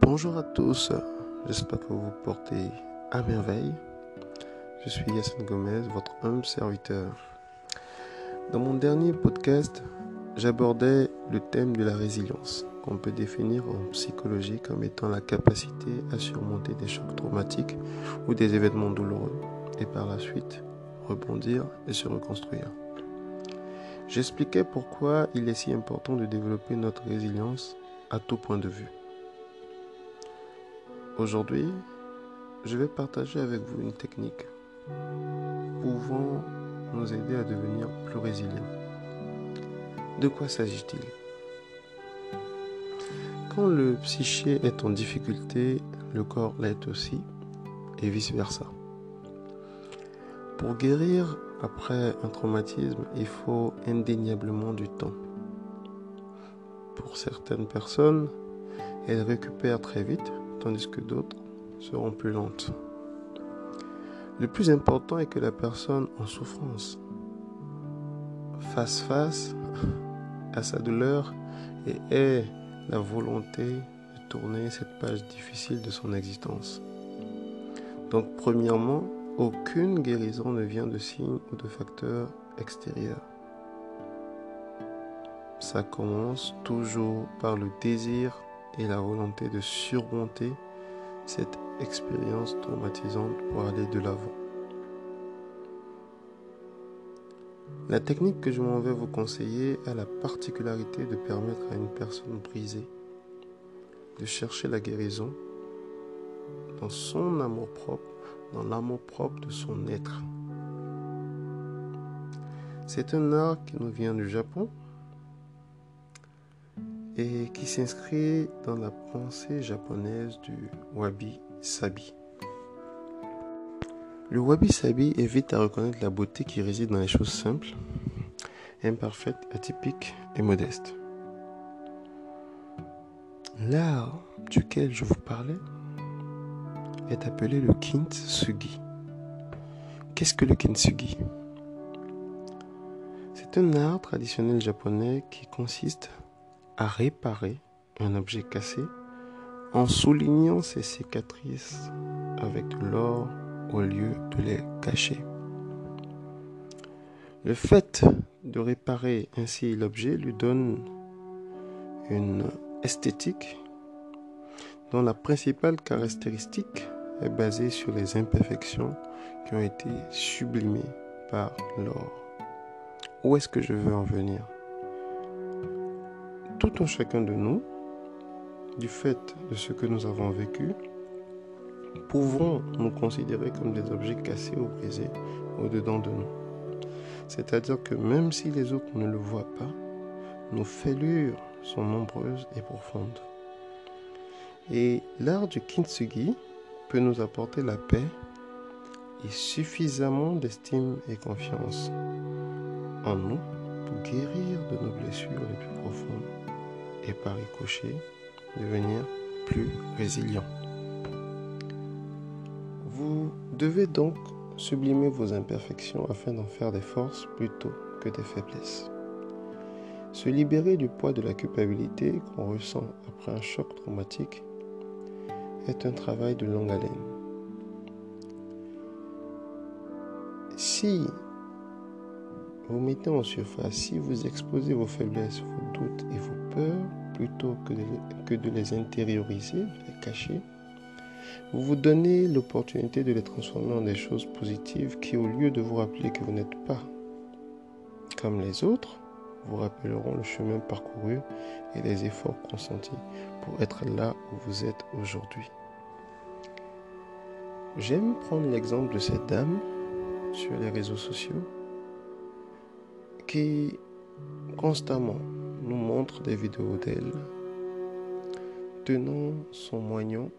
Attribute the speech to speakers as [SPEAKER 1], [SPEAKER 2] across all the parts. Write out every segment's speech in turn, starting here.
[SPEAKER 1] Bonjour à tous, j'espère que vous vous portez à merveille. Je suis Yassine Gomez, votre humble serviteur. Dans mon dernier podcast, j'abordais le thème de la résilience, qu'on peut définir en psychologie comme étant la capacité à surmonter des chocs traumatiques ou des événements douloureux et par la suite rebondir et se reconstruire. J'expliquais pourquoi il est si important de développer notre résilience à tout point de vue. Aujourd'hui, je vais partager avec vous une technique pouvant nous aider à devenir plus résilients. De quoi s'agit-il? Quand le psyché est en difficulté, le corps l'est aussi, et vice-versa. Pour guérir après un traumatisme, il faut indéniablement du temps. Pour certaines personnes, elles récupèrent très vite, tandis que d'autres seront plus lentes. Le plus important est que la personne en souffrance fasse face à sa douleur et ait la volonté de tourner cette page difficile de son existence. Donc premièrement, aucune guérison ne vient de signes ou de facteurs extérieurs. Ça commence toujours par le désir et la volonté de surmonter cette expérience traumatisante pour aller de l'avant. La technique que je m'en vais vous conseiller a la particularité de permettre à une personne brisée de chercher la guérison dans son amour propre, dans l'amour propre de son être. C'est un art qui nous vient du Japon et qui s'inscrit dans la pensée japonaise du wabi-sabi. Le wabi-sabi évite à reconnaître la beauté qui réside dans les choses simples, imparfaites, atypiques et modestes. L'art duquel je vous parlais est appelé le kintsugi. Qu'est-ce que le kintsugi? C'est un art traditionnel japonais qui consiste à réparer un objet cassé en soulignant ses cicatrices avec l'or au lieu de les cacher. Le fait de réparer ainsi l'objet lui donne une esthétique dont la principale caractéristique est basée sur les imperfections qui ont été sublimées par l'or. Où est-ce que je veux en venir? Tout un chacun de nous, du fait de ce que nous avons vécu, pouvons nous considérer comme des objets cassés ou brisés au-dedans de nous. C'est-à-dire que même si les autres ne le voient pas, nos fêlures sont nombreuses et profondes. Et l'art du kintsugi peut nous apporter la paix et suffisamment d'estime et confiance en nous pour guérir de nos blessures les plus profondes et par ricochet devenir plus résilient. Vous devez donc sublimer vos imperfections afin d'en faire des forces plutôt que des faiblesses. Se libérer du poids de la culpabilité qu'on ressent après un choc traumatique est un travail de longue haleine. Si vous mettez en surface, si vous exposez vos faiblesses, vos doutes et vos plutôt que de, que de les intérioriser, les cacher, vous vous donnez l'opportunité de les transformer en des choses positives qui, au lieu de vous rappeler que vous n'êtes pas comme les autres, vous rappelleront le chemin parcouru et les efforts consentis pour être là où vous êtes aujourd'hui. J'aime prendre l'exemple de cette dame sur les réseaux sociaux qui constamment nous montre des vidéos d'elle. Tenant son moignon,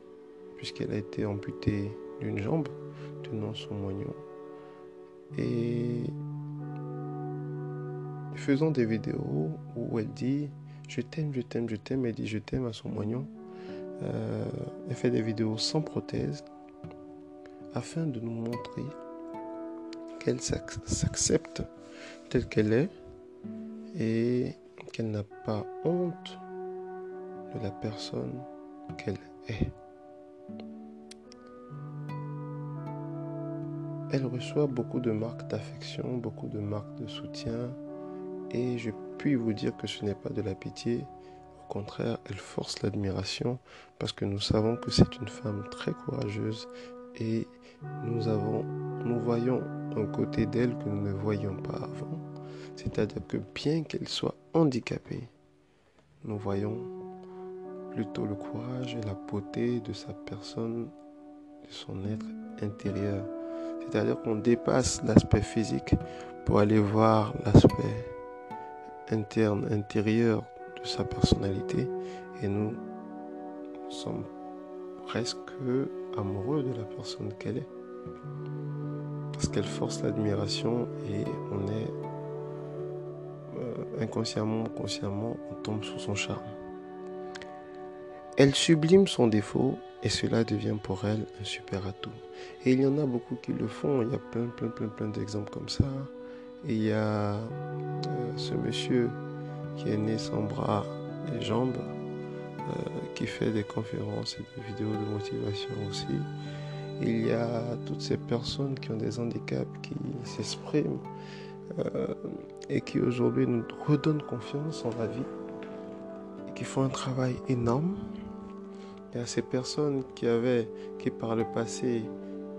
[SPEAKER 1] puisqu'elle a été amputée d'une jambe, tenant son moignon, et faisant des vidéos où elle dit je t'aime, je t'aime, je t'aime, elle dit je t'aime à son moignon. Euh, elle fait des vidéos sans prothèse afin de nous montrer qu'elle s'accepte telle qu'elle est. Et qu'elle n'a pas honte de la personne qu'elle est. Elle reçoit beaucoup de marques d'affection, beaucoup de marques de soutien, et je puis vous dire que ce n'est pas de la pitié, au contraire, elle force l'admiration parce que nous savons que c'est une femme très courageuse et nous avons voyons un côté d'elle que nous ne voyions pas avant. C'est-à-dire que bien qu'elle soit handicapée, nous voyons plutôt le courage et la beauté de sa personne, de son être intérieur. C'est-à-dire qu'on dépasse l'aspect physique pour aller voir l'aspect interne, intérieur de sa personnalité. Et nous sommes presque amoureux de la personne qu'elle est. Parce qu'elle force l'admiration et on est inconsciemment, consciemment, on tombe sous son charme. Elle sublime son défaut et cela devient pour elle un super atout. Et il y en a beaucoup qui le font. Il y a plein, plein, plein, plein d'exemples comme ça. Il y a euh, ce monsieur qui est né sans bras et jambes, euh, qui fait des conférences et des vidéos de motivation aussi. Il y a toutes ces personnes qui ont des handicaps, qui s'expriment euh, et qui aujourd'hui nous redonnent confiance en la vie et qui font un travail énorme. Y a ces personnes qui avaient, qui par le passé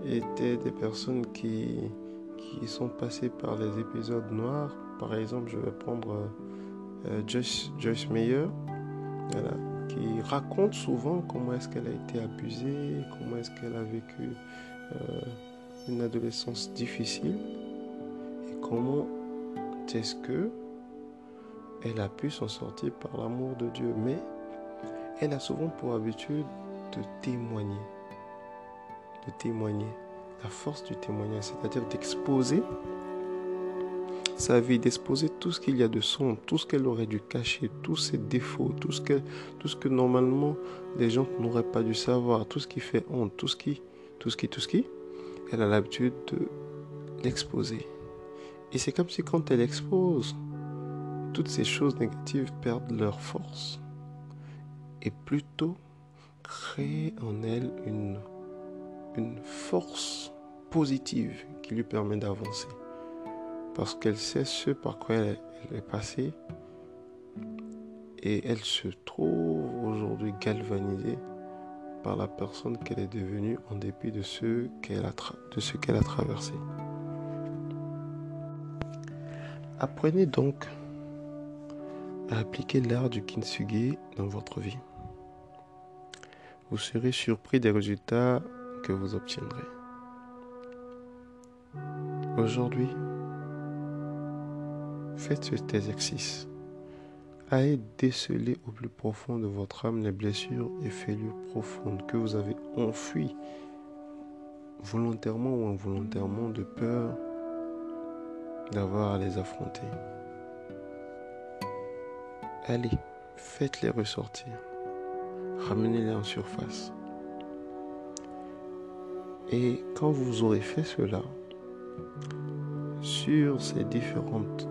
[SPEAKER 1] étaient des personnes qui, qui sont passées par les épisodes noirs. Par exemple, je vais prendre euh, Joyce, Joyce Meyer, qui raconte souvent comment est-ce qu'elle a été abusée, comment est-ce qu'elle a vécu euh, une adolescence difficile et comment est-ce que elle a pu s'en sortir par l'amour de Dieu? Mais elle a souvent pour habitude de témoigner, de témoigner, la force du témoignage, c'est-à-dire d'exposer sa vie, d'exposer tout ce qu'il y a de sombre, tout ce qu'elle aurait dû cacher, tous ses défauts, tout ce que, tout ce que normalement les gens n'auraient pas dû savoir, tout ce qui fait honte, tout ce qui, tout ce qui, tout ce qui, elle a l'habitude de l'exposer. Et c'est comme si quand elle expose, toutes ces choses négatives perdent leur force et plutôt créer en elle une, force positive qui lui permet d'avancer parce qu'elle sait ce par quoi elle, est passée et elle se trouve aujourd'hui galvanisée par la personne qu'elle est devenue en dépit de ce qu'elle a traversé. Apprenez donc à appliquer l'art du kintsugi dans votre vie. Vous serez surpris des résultats que vous obtiendrez. Aujourd'hui, Faites cet exercice. Allez déceler au plus profond de votre âme les blessures et fêlures profondes que vous avez enfuies volontairement ou involontairement de peur d'avoir à les affronter. Allez, faites-les ressortir. Ramenez-les en surface. Et quand vous aurez fait cela, sur ces différentes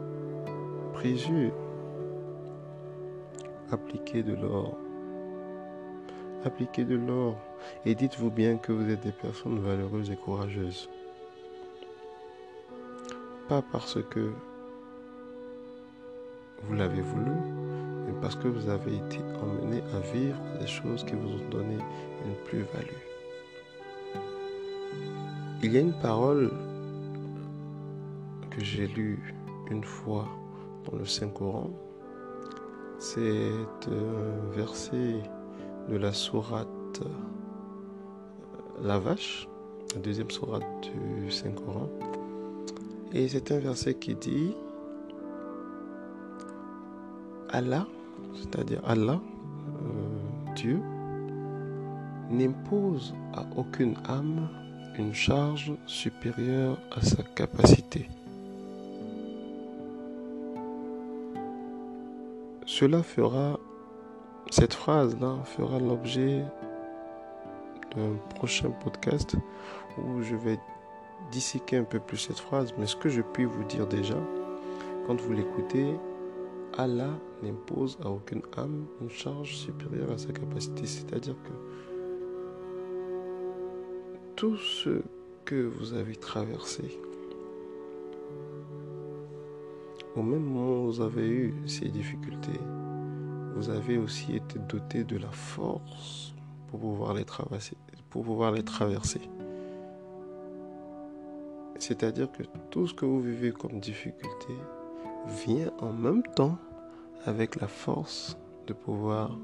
[SPEAKER 1] Appliquez de l'or. Appliquez de l'or et dites-vous bien que vous êtes des personnes valeureuses et courageuses. Pas parce que vous l'avez voulu, mais parce que vous avez été emmené à vivre des choses qui vous ont donné une plus-value. Il y a une parole que j'ai lue une fois dans le Saint-Coran. C'est un verset de la sourate euh, La Vache, la deuxième sourate du Saint-Coran. Et c'est un verset qui dit Allah, c'est-à-dire Allah, euh, Dieu, n'impose à aucune âme une charge supérieure à sa capacité. Cela fera, cette phrase-là fera l'objet d'un prochain podcast où je vais disséquer un peu plus cette phrase. Mais ce que je puis vous dire déjà, quand vous l'écoutez, Allah n'impose à aucune âme une charge supérieure à sa capacité. C'est-à-dire que tout ce que vous avez traversé, au même moment où vous avez eu ces difficultés, vous avez aussi été doté de la force pour pouvoir les traverser. Pour pouvoir les traverser. C'est-à-dire que tout ce que vous vivez comme difficulté vient en même temps avec la force de pouvoir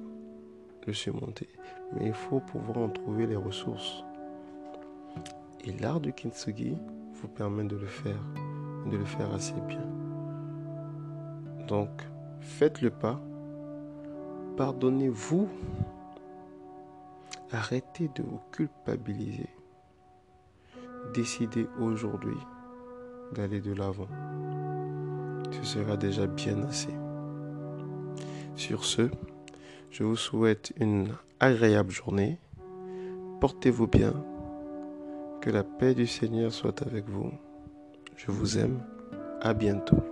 [SPEAKER 1] le surmonter. Mais il faut pouvoir en trouver les ressources. Et l'art du kintsugi vous permet de le faire, de le faire assez bien. Donc, faites le pas, pardonnez-vous, arrêtez de vous culpabiliser, décidez aujourd'hui d'aller de l'avant. Ce sera déjà bien assez. Sur ce, je vous souhaite une agréable journée. Portez-vous bien. Que la paix du Seigneur soit avec vous. Je vous aime. À bientôt.